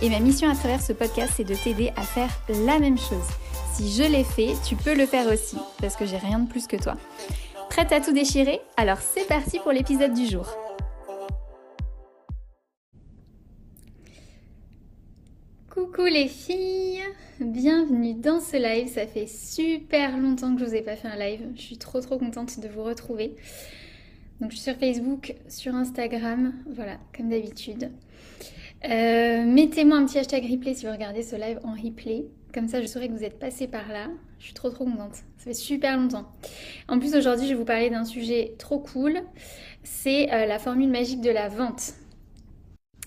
Et ma mission à travers ce podcast, c'est de t'aider à faire la même chose. Si je l'ai fait, tu peux le faire aussi, parce que j'ai rien de plus que toi. Prête à tout déchirer? Alors c'est parti pour l'épisode du jour. Coucou les filles, bienvenue dans ce live. Ça fait super longtemps que je vous ai pas fait un live. Je suis trop trop contente de vous retrouver. Donc je suis sur Facebook, sur Instagram, voilà, comme d'habitude. Euh, mettez-moi un petit hashtag replay si vous regardez ce live en replay. Comme ça, je saurai que vous êtes passé par là. Je suis trop trop contente. Ça fait super longtemps. En plus, aujourd'hui, je vais vous parler d'un sujet trop cool. C'est euh, la formule magique de la vente.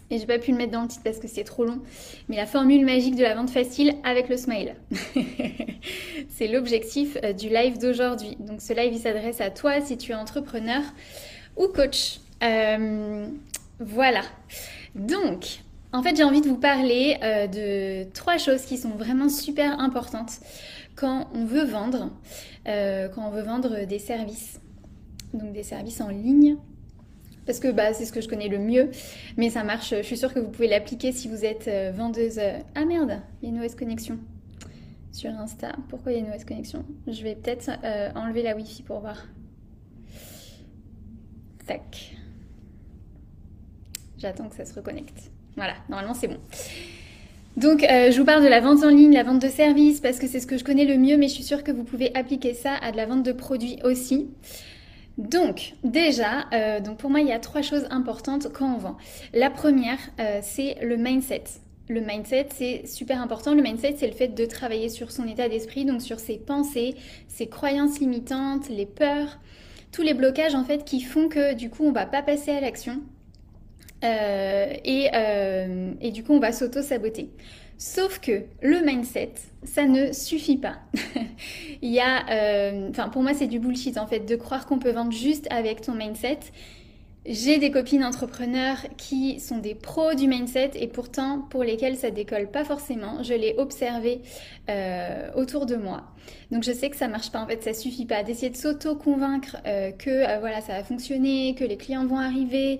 Et j'ai pas pu le mettre dans le titre parce que c'est trop long. Mais la formule magique de la vente facile avec le smile. c'est l'objectif euh, du live d'aujourd'hui. Donc ce live, il s'adresse à toi si tu es entrepreneur ou coach. voilà. Donc, en fait, j'ai envie de vous parler euh, de trois choses qui sont vraiment super importantes quand on veut vendre, euh, quand on veut vendre des services, donc des services en ligne. Parce que bah, c'est ce que je connais le mieux, mais ça marche. Je suis sûre que vous pouvez l'appliquer si vous êtes euh, vendeuse. Ah merde, il y a une mauvaise connexion sur Insta. Pourquoi il y a une mauvaise connexion? Je vais peut-être enlever la Wi-Fi pour voir. Tac. J'attends que ça se reconnecte. Voilà, normalement c'est bon. Donc, euh, je vous parle de la vente en ligne, la vente de services, parce que c'est ce que je connais le mieux, mais je suis sûre que vous pouvez appliquer ça à de la vente de produits aussi. Donc, déjà, euh, pour moi, il y a trois choses importantes quand on vend. La première, euh, c'est le mindset. Le mindset, c'est super important. Le mindset, c'est le fait de travailler sur son état d'esprit, donc sur ses pensées, ses croyances limitantes, les peurs, tous les blocages en fait qui font que du coup, on va pas passer à l'action euh, euh, et, du coup, on va s'auto-saboter. Sauf que le mindset, ça ne suffit pas. Il y a, euh, enfin pour moi c'est du bullshit en fait de croire qu'on peut vendre juste avec ton mindset. J'ai des copines entrepreneurs qui sont des pros du mindset et pourtant pour lesquelles ça décolle pas forcément. Je l'ai observé autour de moi. Donc je sais que ça marche pas en fait, ça suffit pas d'essayer de s'auto-convaincre que voilà ça va fonctionner, que les clients vont arriver,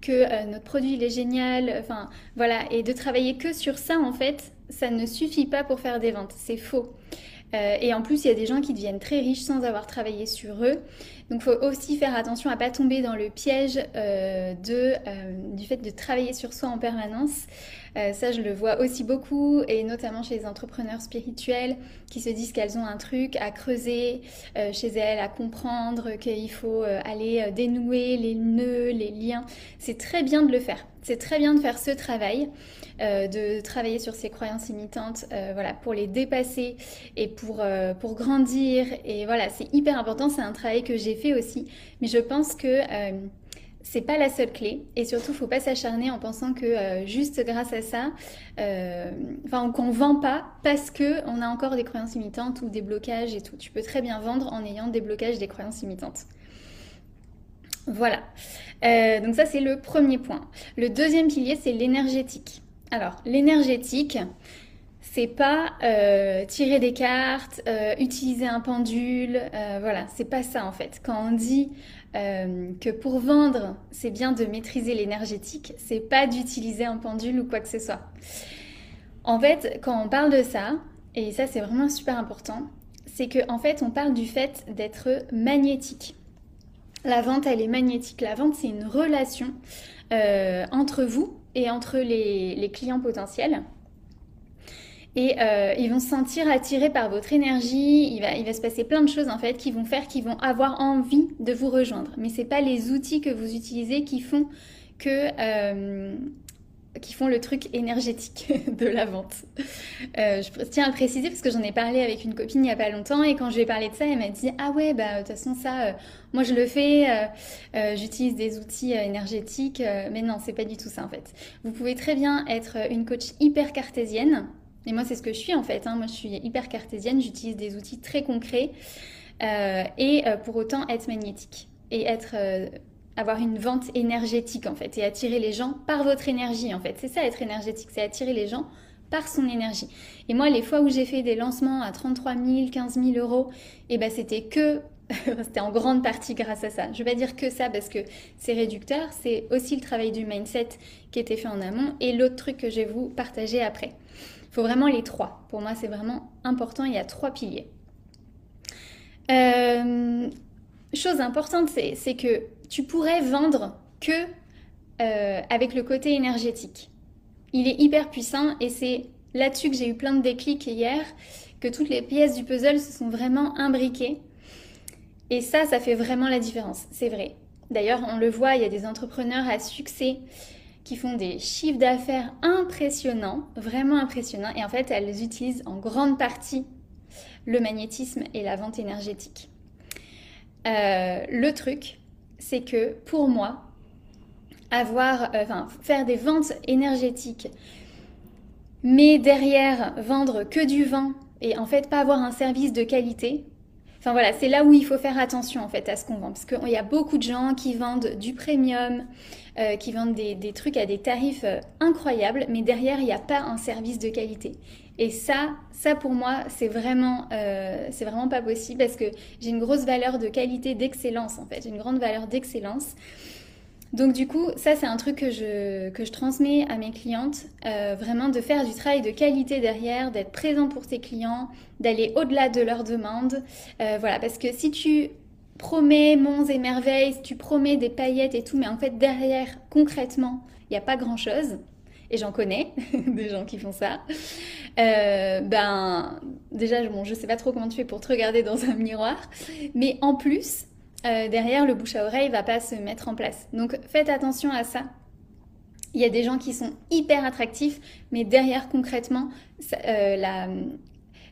que euh, notre produit il est génial, enfin voilà, et de travailler que sur ça en fait, ça ne suffit pas pour faire des ventes, c'est faux. Euh, et en plus, il y a des gens qui deviennent très riches sans avoir travaillé sur eux. Donc, il faut aussi faire attention à pas tomber dans le piège euh, de, du fait de travailler sur soi en permanence. Euh, ça, je le vois aussi beaucoup, et notamment chez les entrepreneurs spirituels qui se disent qu'elles ont un truc à creuser euh, chez elles, à comprendre, qu'il faut euh, aller dénouer les nœuds, les liens. C'est très bien de le faire. C'est très bien de faire ce travail, de travailler sur ses croyances imitantes, voilà, pour les dépasser et pour, pour grandir. Et voilà, c'est hyper important. C'est un travail que j'ai fait aussi. Mais je pense que c'est pas la seule clé. Et surtout faut pas s'acharner en pensant que euh, juste grâce à ça euh, enfin qu'on vend pas parce que on a encore des croyances imitantes ou des blocages et tout. Tu peux très bien vendre en ayant des blocages des croyances imitantes voilà. Euh, donc ça c'est le premier point. Le deuxième pilier c'est l'énergétique. Alors l'énergétique c'est pas tirer des cartes, utiliser un pendule, voilà, c'est pas ça en fait. Quand on dit euh, que pour vendre, c'est bien de maîtriser l'énergétique, c'est pas d'utiliser un pendule ou quoi que ce soit. En fait, quand on parle de ça, et ça c'est vraiment super important, c'est qu'en en fait on parle du fait d'être magnétique. La vente, elle est magnétique. La vente, c'est une relation euh, entre vous et entre les clients potentiels. Et euh, ils vont se sentir attirés par votre énergie. Il va, il va se passer plein de choses en fait qui vont faire qu'ils vont avoir envie de vous rejoindre. Mais c'est pas les outils que vous utilisez qui font que euh, qui font le truc énergétique de la vente. Euh, je tiens à préciser parce que j'en ai parlé avec une copine il n'y a pas longtemps et quand je lui ai parlé de ça, elle m'a dit ah ouais bah de toute façon ça, moi je le fais, j'utilise des outils énergétiques, mais non c'est pas du tout ça en fait. Vous pouvez très bien être une coach hyper cartésienne et moi c'est ce que je suis en fait. Hein. moi je suis hyper cartésienne, j'utilise des outils très concrets et pour autant être magnétique et être avoir une vente énergétique en fait et attirer les gens par votre énergie en fait. C'est ça être énergétique, c'est attirer les gens par son énergie. Et moi, les fois où j'ai fait des lancements à 33 000, 15 000 euros, eh ben c'était que, c'était en grande partie grâce à ça. Je vais pas dire que ça parce que c'est réducteur, c'est aussi le travail du mindset qui était fait en amont et l'autre truc que je vais vous partager après. Il faut vraiment les trois. Pour moi, c'est vraiment important. Il y a trois piliers. Euh, chose importante, c'est que tu pourrais vendre que euh, avec le côté énergétique. Il est hyper puissant et c'est là-dessus que j'ai eu plein de déclics hier, que toutes les pièces du puzzle se sont vraiment imbriquées. Et ça, ça fait vraiment la différence, c'est vrai. D'ailleurs, on le voit, il y a des entrepreneurs à succès qui font des chiffres d'affaires impressionnants, vraiment impressionnants, et en fait, elles utilisent en grande partie le magnétisme et la vente énergétique. Euh, le truc, c'est que pour moi, avoir, euh, faire des ventes énergétiques, mais derrière vendre que du vent et en fait pas avoir un service de qualité, Enfin voilà, c'est là où il faut faire attention en fait à ce qu'on vend. Parce qu'il y a beaucoup de gens qui vendent du premium, euh, qui vendent des, trucs à des tarifs incroyables, mais derrière, il n'y a pas un service de qualité. Et ça, ça pour moi, c'est vraiment, euh, c'est vraiment pas possible parce que j'ai une grosse valeur de qualité, d'excellence en fait. J'ai une grande valeur d'excellence. Donc du coup, ça c'est un truc que je, que je transmets à mes clientes, euh, vraiment de faire du travail de qualité derrière, d'être présent pour tes clients, d'aller au-delà de leurs demandes. Euh, voilà, parce que si tu promets monts et merveilles, si tu promets des paillettes et tout, mais en fait derrière, concrètement, il n'y a pas grand-chose, et j'en connais des gens qui font ça, euh, ben déjà, bon, je sais pas trop comment tu fais pour te regarder dans un miroir, mais en plus, euh, derrière, le bouche à oreille va pas se mettre en place. Donc faites attention à ça. Il y a des gens qui sont hyper attractifs, mais derrière, concrètement, euh,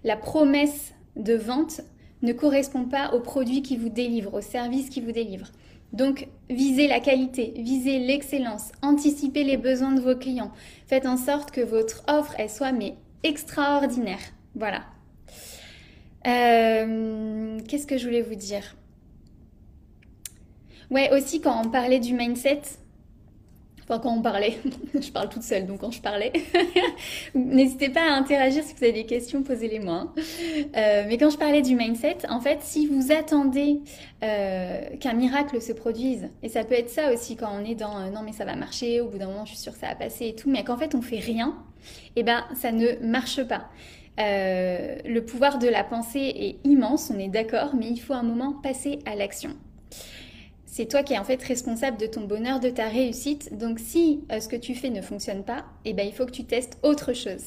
la, promesse de vente ne correspond pas au produit qui vous délivre, au service qui vous délivre. Donc, visez la qualité, visez l'excellence, anticipez les besoins de vos clients. Faites en sorte que votre offre, elle soit mais extraordinaire. Voilà. Euh, qu'est-ce que je voulais vous dire? Ouais, aussi quand on parlait du mindset, Enfin, quand on parlait, je parle toute seule, donc quand je parlais, n'hésitez pas à interagir si vous avez des questions, posez-les-moi. Hein. Euh, mais quand je parlais du mindset, en fait, si vous attendez euh, qu'un miracle se produise, et ça peut être ça aussi quand on est dans euh, non mais ça va marcher, au bout d'un moment je suis sûre que ça va passer et tout, mais qu'en fait on fait rien, et eh ben ça ne marche pas. le pouvoir de la pensée est immense, on est d'accord, mais il faut un moment passer à l'action c'est toi qui es en fait responsable de ton bonheur, de ta réussite. Donc si euh, ce que tu fais ne fonctionne pas, eh ben, il faut que tu testes autre chose.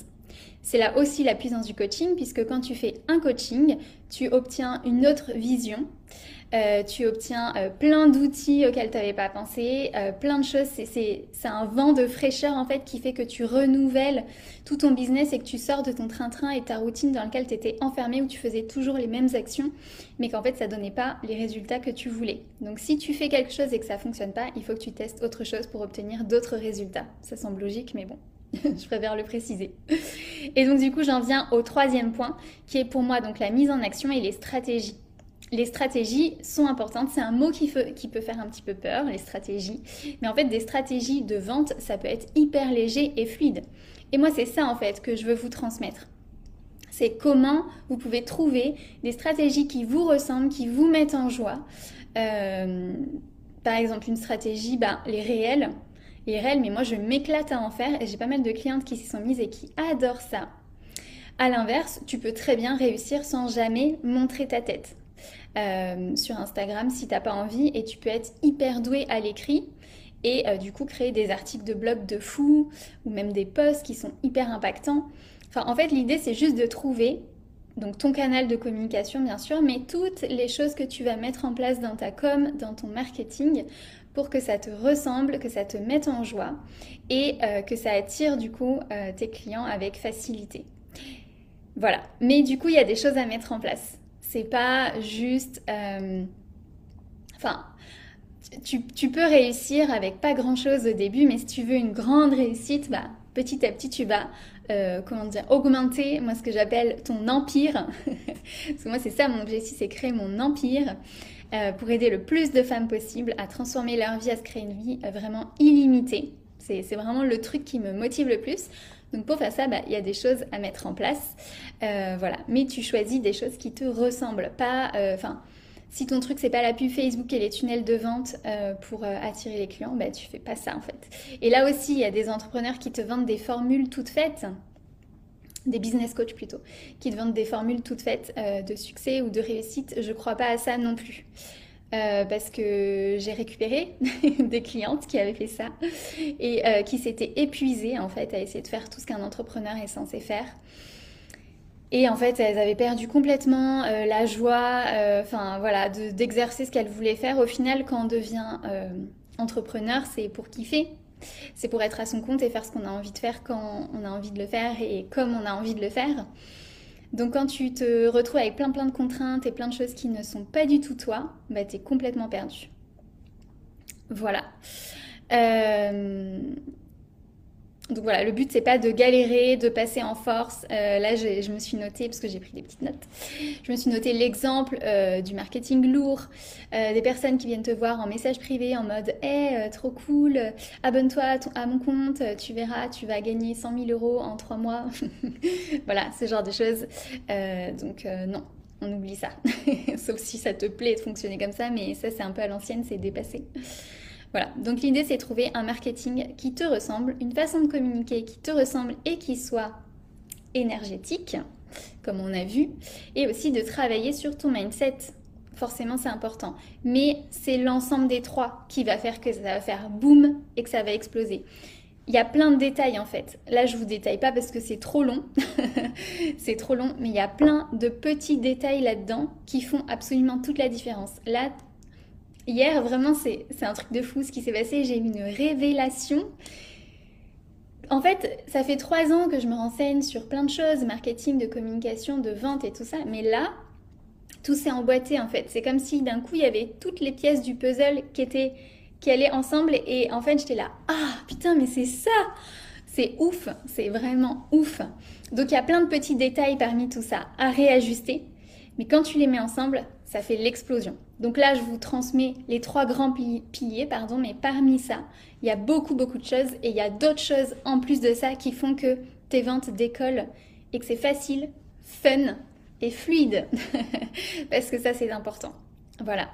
C'est là aussi la puissance du coaching, puisque quand tu fais un coaching, tu obtiens une autre vision, euh, tu obtiens euh, plein d'outils auxquels tu n'avais pas pensé, euh, plein de choses. C'est un vent de fraîcheur en fait qui fait que tu renouvelles tout ton business et que tu sors de ton train-train et ta routine dans laquelle tu étais enfermé où tu faisais toujours les mêmes actions, mais qu'en fait ça donnait pas les résultats que tu voulais. Donc si tu fais quelque chose et que ça fonctionne pas, il faut que tu testes autre chose pour obtenir d'autres résultats. Ça semble logique, mais bon. je préfère le préciser. Et donc du coup, j'en viens au troisième point, qui est pour moi donc la mise en action et les stratégies les stratégies sont importantes. C'est un mot qui, peut faire un petit peu peur, les stratégies. Mais en fait, des stratégies de vente, ça peut être hyper léger et fluide. Et moi, c'est ça en fait que je veux vous transmettre. C'est comment vous pouvez trouver des stratégies qui vous ressemblent, qui vous mettent en joie. Euh, par exemple, une stratégie, ben, les réels. Les réels, mais moi, je m'éclate à en faire et j'ai pas mal de clientes qui s'y sont mises et qui adorent ça. À l'inverse, tu peux très bien réussir sans jamais montrer ta tête. Euh, sur Instagram si t'as pas envie et tu peux être hyper doué à l'écrit et euh, du coup créer des articles de blog de fou ou même des posts qui sont hyper impactants. En fait l'idée c'est juste de trouver donc ton canal de communication bien sûr, mais toutes les choses que tu vas mettre en place dans ta com, dans ton marketing pour que ça te ressemble, que ça te mette en joie et euh, que ça attire du coup tes clients avec facilité. Voilà. Mais du coup, il y a des choses à mettre en place. C'est pas juste. Euh, enfin, tu, peux réussir avec pas grand chose au début, mais si tu veux une grande réussite, bah, petit à petit, tu vas euh, comment dire, augmenter, moi ce que j'appelle ton empire. Parce que moi c'est ça mon objectif, c'est créer mon empire euh, pour aider le plus de femmes possible à transformer leur vie, à se créer une vie vraiment illimitée. C'est vraiment le truc qui me motive le plus. Donc pour faire ça, bah, il y a des choses à mettre en place. voilà. Mais tu choisis des choses qui te ressemblent. Pas, enfin, si ton truc c'est pas la pub Facebook et les tunnels de vente euh, pour euh, attirer les clients, bah tu fais pas ça en fait. Et là aussi, il y a des entrepreneurs qui te vendent des formules toutes faites, des business coachs plutôt, qui te vendent des formules toutes faites euh, de succès ou de réussite. Je crois pas à ça non plus. Parce que j'ai récupéré des clientes qui avaient fait ça et qui s'étaient épuisées en fait à essayer de faire tout ce qu'un entrepreneur est censé faire. Et en fait, elles avaient perdu complètement euh, la joie, euh, enfin voilà, d'exercer ce qu'elles voulaient faire. Au final, quand on devient euh, entrepreneur, c'est pour kiffer. C'est pour être à son compte et faire ce qu'on a envie de faire quand on a envie de le faire et comme on a envie de le faire. Donc quand tu te retrouves avec plein plein de contraintes et plein de choses qui ne sont pas du tout toi, bah es complètement perdu. Voilà. Euh, donc voilà, le but c'est pas de galérer, de passer en force. Euh, là, je me suis noté, parce que j'ai pris des petites notes, je me suis noté l'exemple euh, du marketing lourd, euh, des personnes qui viennent te voir en message privé en mode Hey, trop cool, abonne-toi à, mon compte, tu verras, tu vas gagner 100 000 euros en trois mois. voilà, ce genre de choses. donc non, on oublie ça. Sauf si ça te plaît de fonctionner comme ça, mais ça c'est un peu à l'ancienne, c'est dépassé. Voilà, donc l'idée c'est de trouver un marketing qui te ressemble, une façon de communiquer qui te ressemble et qui soit énergétique, comme on a vu, et aussi de travailler sur ton mindset. Forcément c'est important, mais c'est l'ensemble des trois qui va faire que ça va faire boum et que ça va exploser. Il y a plein de détails en fait. Là, je vous détaille pas parce que c'est trop long. c'est trop long, mais il y a plein de petits détails là-dedans qui font absolument toute la différence. Là, Hier, vraiment, c'est un truc de fou ce qui s'est passé. J'ai eu une révélation. En fait, ça fait trois ans que je me renseigne sur plein de choses, marketing, de communication, de vente et tout ça. Mais là, tout s'est emboîté en fait. C'est comme si d'un coup, il y avait toutes les pièces du puzzle qui étaient qui allaient ensemble. Et en fait, j'étais là, ah putain, mais c'est ça C'est ouf, c'est vraiment ouf. Donc il y a plein de petits détails parmi tout ça à réajuster. Mais quand tu les mets ensemble, ça fait l'explosion. Donc là, je vous transmets les trois grands piliers, pardon, mais parmi ça, il y a beaucoup, beaucoup de choses et il y a d'autres choses en plus de ça qui font que tes ventes décollent et que c'est facile, fun et fluide. Parce que ça, c'est important. Voilà.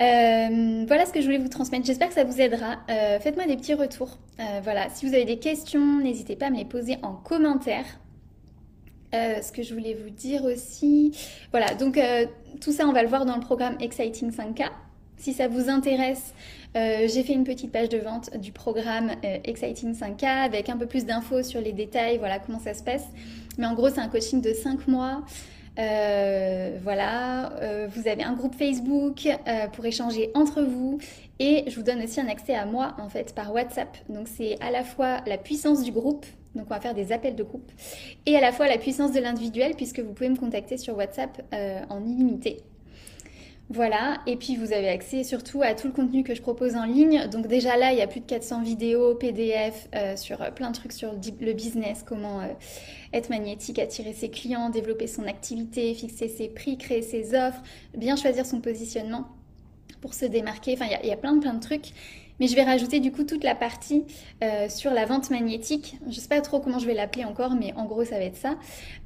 Euh, voilà ce que je voulais vous transmettre. J'espère que ça vous aidera. Euh, faites-moi des petits retours. Euh, voilà. Si vous avez des questions, n'hésitez pas à me les poser en commentaire. Euh, ce que je voulais vous dire aussi. Voilà, donc euh, tout ça, on va le voir dans le programme Exciting 5K. Si ça vous intéresse, euh, j'ai fait une petite page de vente du programme Exciting 5K avec un peu plus d'infos sur les détails, voilà comment ça se passe. Mais en gros, c'est un coaching de 5 mois. voilà, vous avez un groupe Facebook pour échanger entre vous et je vous donne aussi un accès à moi en fait par WhatsApp. Donc c'est à la fois la puissance du groupe donc on va faire des appels de groupe. Et à la fois la puissance de l'individuel puisque vous pouvez me contacter sur WhatsApp euh, en illimité. Voilà, et puis vous avez accès surtout à tout le contenu que je propose en ligne. Donc déjà là, il y a plus de 400 vidéos, PDF euh, sur euh, plein de trucs sur le business, comment être magnétique, attirer ses clients, développer son activité, fixer ses prix, créer ses offres, bien choisir son positionnement pour se démarquer. Enfin, il y, y, a plein de plein de trucs. Mais je vais rajouter du coup toute la partie euh, sur la vente magnétique. Je ne sais pas trop comment je vais l'appeler encore, mais en gros ça va être ça.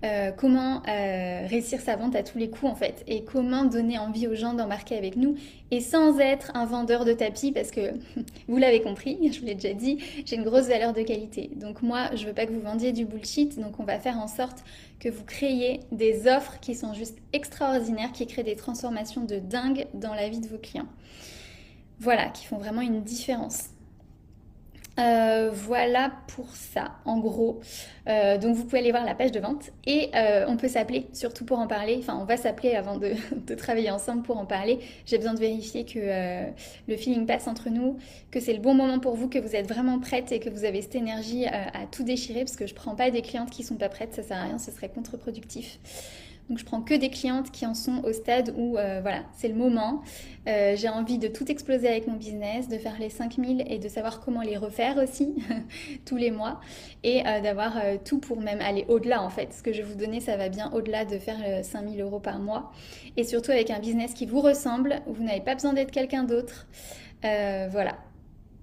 Euh, comment euh, réussir sa vente à tous les coups en fait. Et comment donner envie aux gens d'embarquer avec nous. Et sans être un vendeur de tapis, parce que vous l'avez compris, je vous l'ai déjà dit, j'ai une grosse valeur de qualité. Donc moi, je ne veux pas que vous vendiez du bullshit. Donc on va faire en sorte que vous créiez des offres qui sont juste extraordinaires, qui créent des transformations de dingue dans la vie de vos clients voilà, qui font vraiment une différence. Euh, voilà pour ça, en gros. Euh, donc vous pouvez aller voir la page de vente et euh, on peut s'appeler, surtout pour en parler. Enfin, on va s'appeler avant de, travailler ensemble pour en parler. J'ai besoin de vérifier que le feeling passe entre nous, que c'est le bon moment pour vous, que vous êtes vraiment prête et que vous avez cette énergie à tout déchirer parce que je prends pas des clientes qui sont pas prêtes, ça sert à rien, ce serait contre-productif. Donc je prends que des clientes qui en sont au stade où euh, voilà, c'est le moment. Euh, j'ai envie de tout exploser avec mon business, de faire les 5000 et de savoir comment les refaire aussi tous les mois et euh, d'avoir tout pour même aller au-delà en fait. Ce que je vais vous donner, ça va bien au-delà de faire 5000 euros par mois et surtout avec un business qui vous ressemble, où vous n'avez pas besoin d'être quelqu'un d'autre. voilà,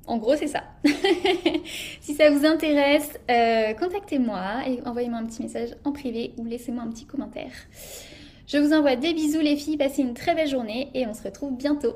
en gros, c'est ça. si ça vous intéresse, euh, contactez-moi et envoyez-moi un petit message en privé ou laissez-moi un petit commentaire. Je vous envoie des bisous les filles, passez une très belle journée et on se retrouve bientôt.